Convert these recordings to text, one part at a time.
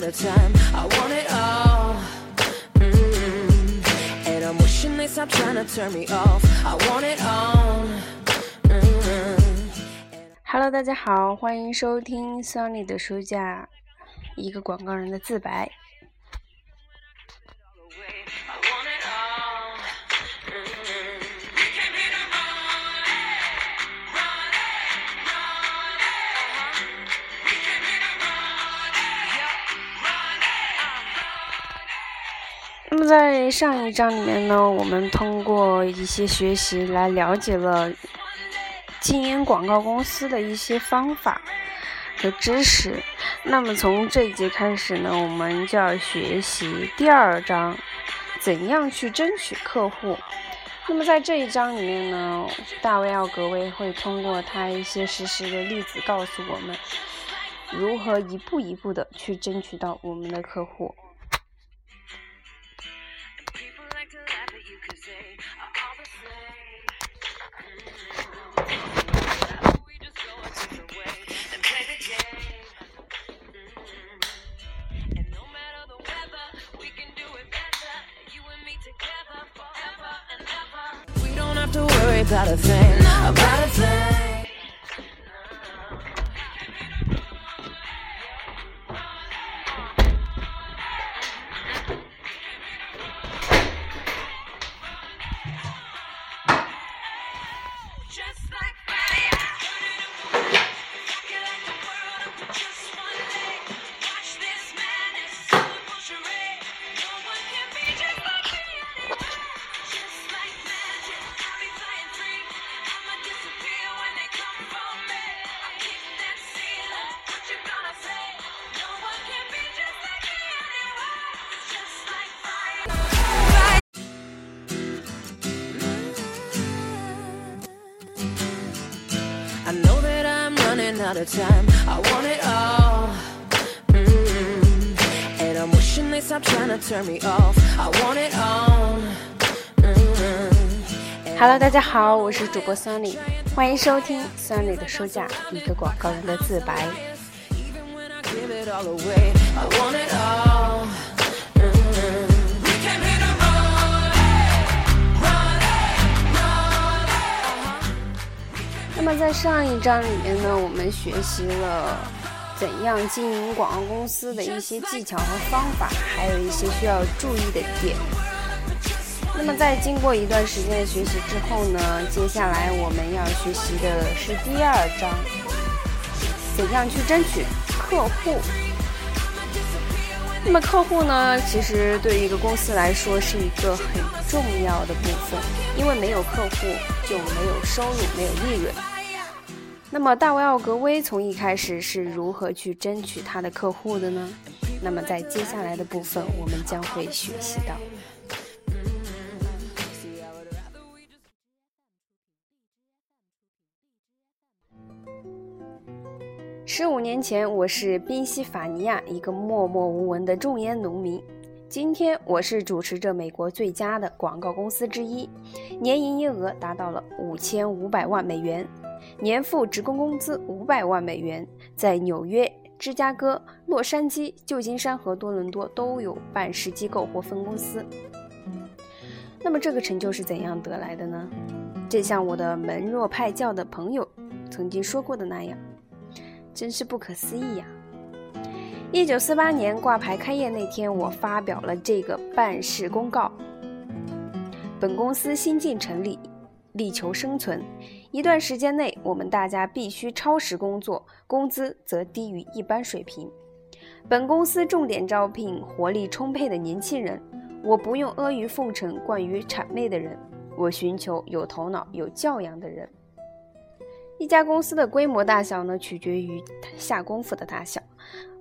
out of time. I want it all. Mm-hmm. And I'm wishing they stop trying to turn me off. I want it all. Hello，大家好，欢迎收听 Sunny 的书架，一个广告人的自白。上一章里面呢，我们通过一些学习来了解了经营广告公司的一些方法和知识。那么从这一节开始呢，我们就要学习第二章，怎样去争取客户。那么在这一章里面呢，大卫奥格威会通过他一些实时的例子，告诉我们如何一步一步的去争取到我们的客户。About a thing, about a thing. Out of time. I want it all. Mm-hmm. And I'm wishing they stop trying to turn me off. I want it all. Hello，大家好，我是主播 Sunny，欢迎收听 Sunny 的书架，一个广告人的自白。那么在上一章里面呢，我们学习了怎样经营广告公司的一些技巧和方法，还有一些需要注意的点。那么在经过一段时间的学习之后呢，接下来我们要学习的是第二章，怎样去争取客户。那么客户呢，其实对于一个公司来说是一个很重要的部分，因为没有客户就没有收入，没有利润。那么，大卫·奥格威从一开始是如何去争取他的客户的呢？那么，在接下来的部分，我们将会学习到。十五年前，我是宾夕法尼亚一个默默无闻的种烟农民。今天，我是主持着美国最佳的广告公司之一，年营业额达到了五千五百万美元。年付职工工资五百万美元，在纽约、芝加哥、洛杉矶、旧金山和多伦多都有办事机构或分公司。那么这个成就是怎样得来的呢？正像我的门若派教的朋友曾经说过的那样，真是不可思议呀！一九四八年挂牌开业那天，我发表了这个办事公告：本公司新近成立，力求生存。一段时间内，我们大家必须超时工作，工资则低于一般水平。本公司重点招聘活力充沛的年轻人。我不用阿谀奉承、惯于谄媚的人，我寻求有头脑、有教养的人。一家公司的规模大小呢，取决于下功夫的大小。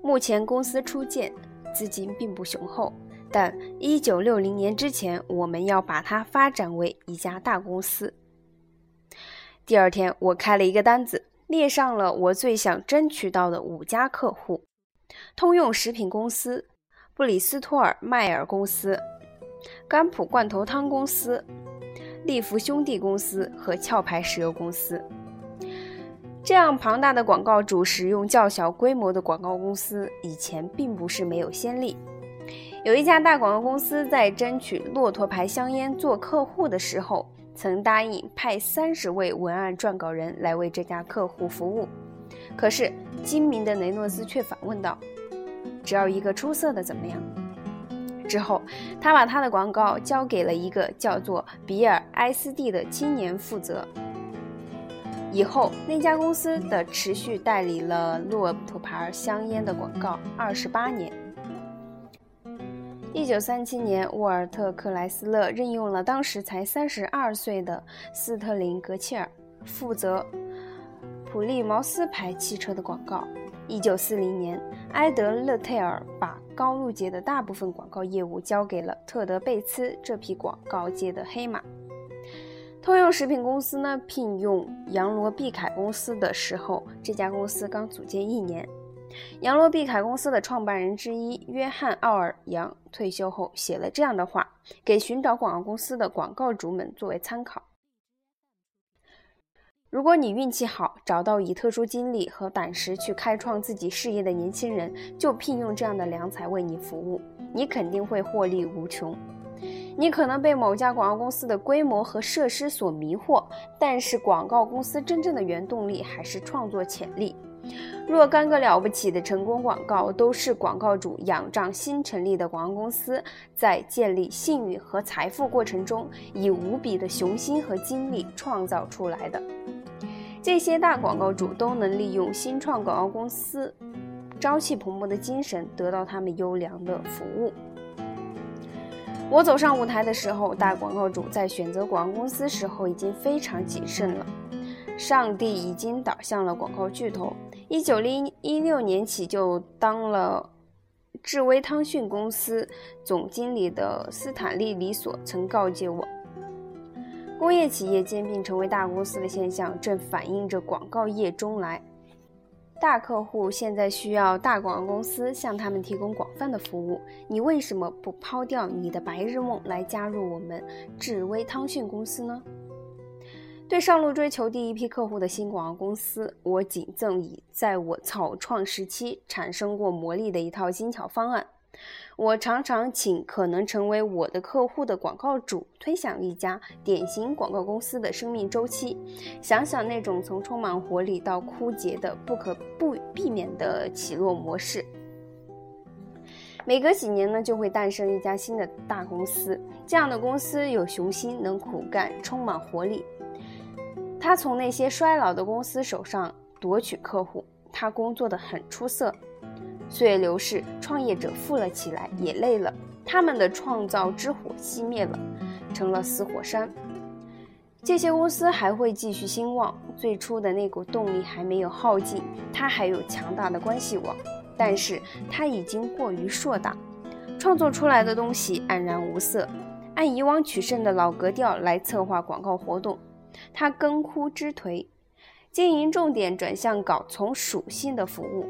目前公司初建，资金并不雄厚，但一九六零年之前，我们要把它发展为一家大公司。第二天，我开了一个单子，列上了我最想争取到的五家客户：通用食品公司、布里斯托尔迈尔公司、甘普罐头汤公司、利福兄弟公司和壳牌石油公司。这样庞大的广告主使用较小规模的广告公司，以前并不是没有先例。有一家大广告公司在争取骆驼牌香烟做客户的时候，曾答应派三十位文案撰稿人来为这家客户服务。可是精明的雷诺斯却反问道：“只要一个出色的怎么样？”之后，他把他的广告交给了一个叫做比尔·埃斯蒂的青年负责。以后，那家公司的持续代理了骆驼牌香烟的广告二十八年。一九三七年，沃尔特·克莱斯勒任用了当时才三十二岁的斯特林·格切尔，负责普利茅斯牌汽车的广告。一九四零年，埃德勒泰尔把高露洁的大部分广告业务交给了特德贝茨这匹广告界的黑马。通用食品公司呢，聘用杨罗毕凯公司的时候，这家公司刚组建一年。杨罗毕凯公司的创办人之一约翰·奥尔扬退休后写了这样的话，给寻找广告公司的广告主们作为参考：如果你运气好，找到以特殊经历和胆识去开创自己事业的年轻人，就聘用这样的良才为你服务，你肯定会获利无穷。你可能被某家广告公司的规模和设施所迷惑，但是广告公司真正的原动力还是创作潜力。若干个了不起的成功广告都是广告主仰仗新成立的广告公司在建立信誉和财富过程中以无比的雄心和精力创造出来的。这些大广告主都能利用新创广告公司朝气蓬勃的精神，得到他们优良的服务。我走上舞台的时候，大广告主在选择广告公司时候已经非常谨慎了。上帝已经导向了广告巨头。一九零一六年起就当了智威汤逊公司总经理的斯坦利·里索曾告诫我：工业企业兼并成为大公司的现象正反映着广告业中来。大客户现在需要大广告公司向他们提供广泛的服务。你为什么不抛掉你的白日梦来加入我们智威汤逊公司呢？对上路追求第一批客户的新广告公司，我仅赠以在我草创时期产生过魔力的一套精巧方案。我常常请可能成为我的客户的广告主推想一家典型广告公司的生命周期，想想那种从充满活力到枯竭的不可不避免的起落模式。每隔几年呢，就会诞生一家新的大公司。这样的公司有雄心，能苦干，充满活力。他从那些衰老的公司手上夺取客户，他工作的很出色。岁月流逝，创业者富了起来，也累了。他们的创造之火熄灭了，成了死火山。这些公司还会继续兴旺，最初的那股动力还没有耗尽。它还有强大的关系网，但是它已经过于硕大，创作出来的东西黯然无色。按以往取胜的老格调来策划广告活动。他根枯枝颓，经营重点转向搞从属性的服务，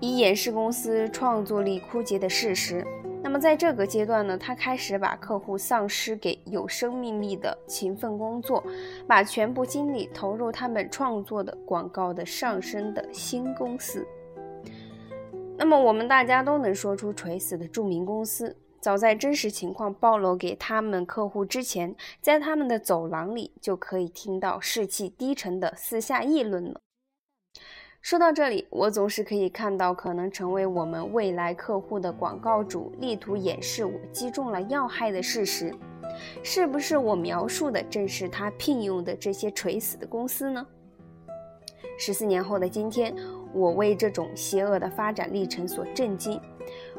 以掩饰公司创作力枯竭的事实。那么在这个阶段呢，他开始把客户丧失给有生命力的勤奋工作，把全部精力投入他们创作的广告的上升的新公司。那么我们大家都能说出垂死的著名公司。早在真实情况暴露给他们客户之前，在他们的走廊里就可以听到士气低沉的私下议论了。说到这里，我总是可以看到可能成为我们未来客户的广告主力图掩饰我击中了要害的事实。是不是我描述的正是他聘用的这些垂死的公司呢？十四年后的今天，我为这种邪恶的发展历程所震惊。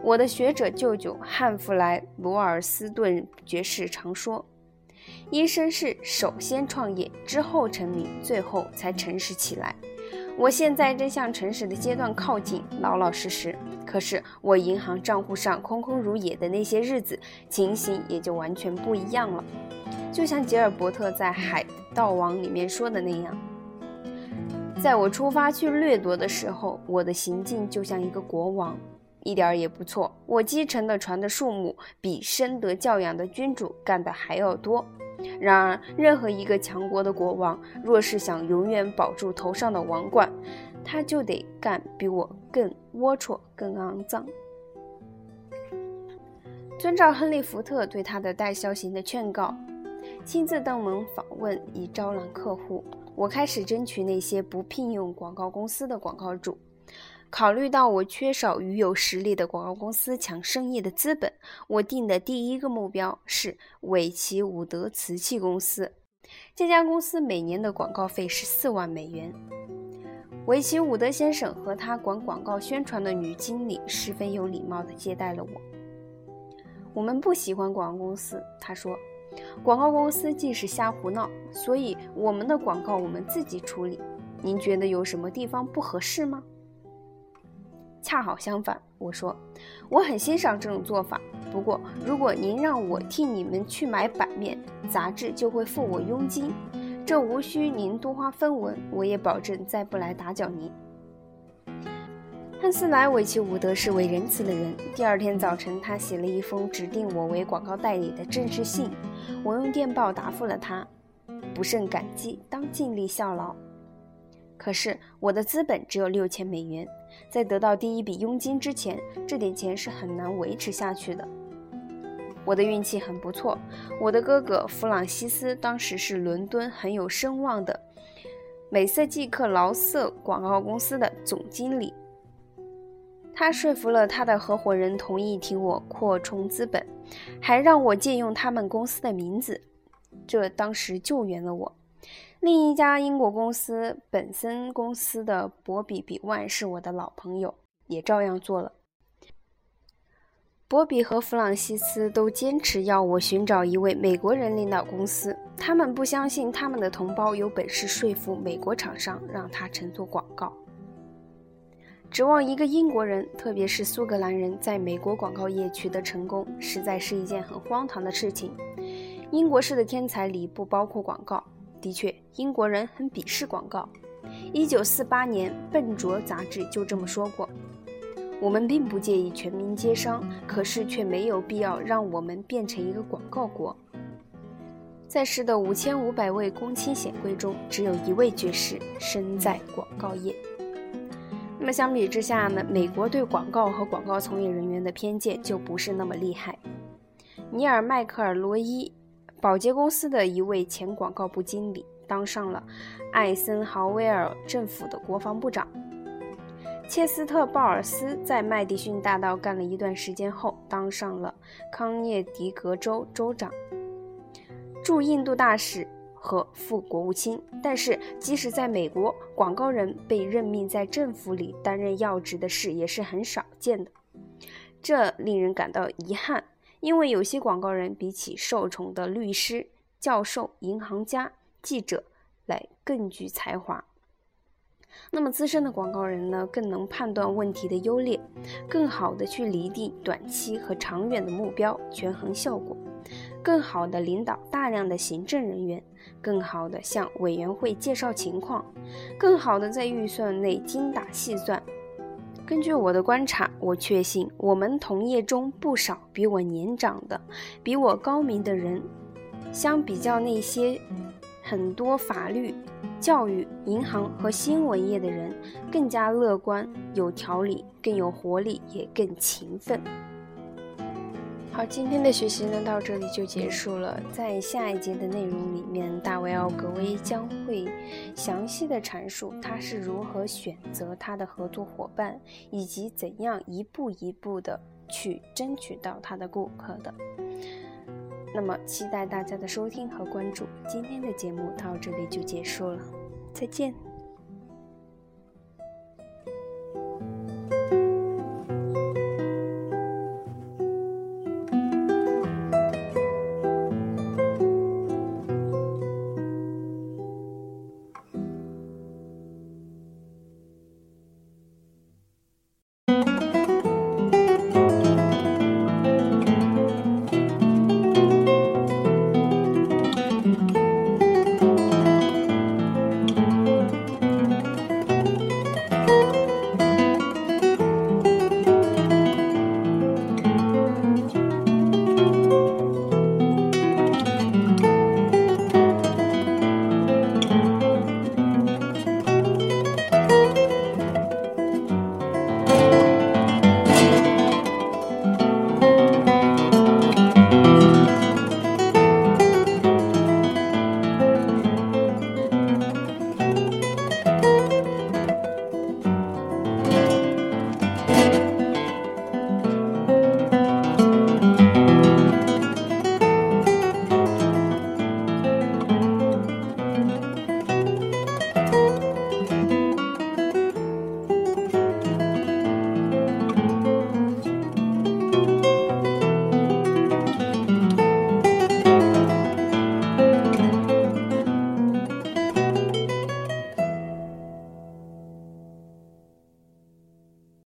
我的学者舅舅汉弗莱·罗尔斯顿爵士常说：“医生是首先创业，之后成名，最后才诚实起来。”我现在正向诚实的阶段靠近，老老实实。可是我银行账户上空空如也的那些日子，情形也就完全不一样了。就像吉尔伯特在《海盗王》里面说的那样：“在我出发去掠夺的时候，我的行径就像一个国王。”一点也不错。我继承的船的数目比深得教养的君主干的还要多。然而，任何一个强国的国王，若是想永远保住头上的王冠，他就得干比我更龌龊、更肮脏。遵照亨利·福特对他的代销型的劝告，亲自登门访问以招揽客户。我开始争取那些不聘用广告公司的广告主。考虑到我缺少与有实力的广告公司抢生意的资本，我定的第一个目标是韦奇伍德瓷器公司。这家公司每年的广告费是四万美元。韦奇伍德先生和他管广告宣传的女经理十分有礼貌地接待了我。我们不喜欢广告公司，他说。广告公司既是瞎胡闹，所以我们的广告我们自己处理。您觉得有什么地方不合适吗？恰好相反，我说，我很欣赏这种做法。不过，如果您让我替你们去买版面，杂志就会付我佣金，这无需您多花分文，我也保证再不来打搅您。汉斯莱维奇伍德是位仁慈的人。第二天早晨，他写了一封指定我为广告代理的正式信。我用电报答复了他，不胜感激，当尽力效劳。可是我的资本只有六千美元，在得到第一笔佣金之前，这点钱是很难维持下去的。我的运气很不错，我的哥哥弗朗西斯当时是伦敦很有声望的美瑟季克劳瑟广告公司的总经理。他说服了他的合伙人同意替我扩充资本，还让我借用他们公司的名字，这当时救援了我。另一家英国公司本森公司的博比比万是我的老朋友，也照样做了。博比和弗朗西斯都坚持要我寻找一位美国人领导公司，他们不相信他们的同胞有本事说服美国厂商让他乘坐广告。指望一个英国人，特别是苏格兰人，在美国广告业取得成功，实在是一件很荒唐的事情。英国式的天才里不包括广告。的确，英国人很鄙视广告。一九四八年，《笨拙》杂志就这么说过：“我们并不介意全民皆商，可是却没有必要让我们变成一个广告国。”在世的五千五百位公卿显贵中，只有一位爵士身在广告业。那么相比之下呢，美国对广告和广告从业人员的偏见就不是那么厉害。尼尔·迈克尔·罗伊，保洁公司的一位前广告部经理，当上了艾森豪威尔政府的国防部长。切斯特·鲍尔斯在麦迪逊大道干了一段时间后，当上了康涅狄格州州长。驻印度大使。和副国务卿，但是即使在美国，广告人被任命在政府里担任要职的事也是很少见的，这令人感到遗憾，因为有些广告人比起受宠的律师、教授、银行家、记者来更具才华。那么资深的广告人呢，更能判断问题的优劣，更好的去拟定短期和长远的目标，权衡效果。更好的领导大量的行政人员，更好的向委员会介绍情况，更好的在预算内精打细算。根据我的观察，我确信我们同业中不少比我年长的、比我高明的人，相比较那些很多法律、教育、银行和新闻业的人，更加乐观、有条理、更有活力，也更勤奋。好，今天的学习呢到这里就结束了。在下一节的内容里面，大卫奥格威将会详细的阐述他是如何选择他的合作伙伴，以及怎样一步一步的去争取到他的顾客的。那么，期待大家的收听和关注。今天的节目到这里就结束了，再见。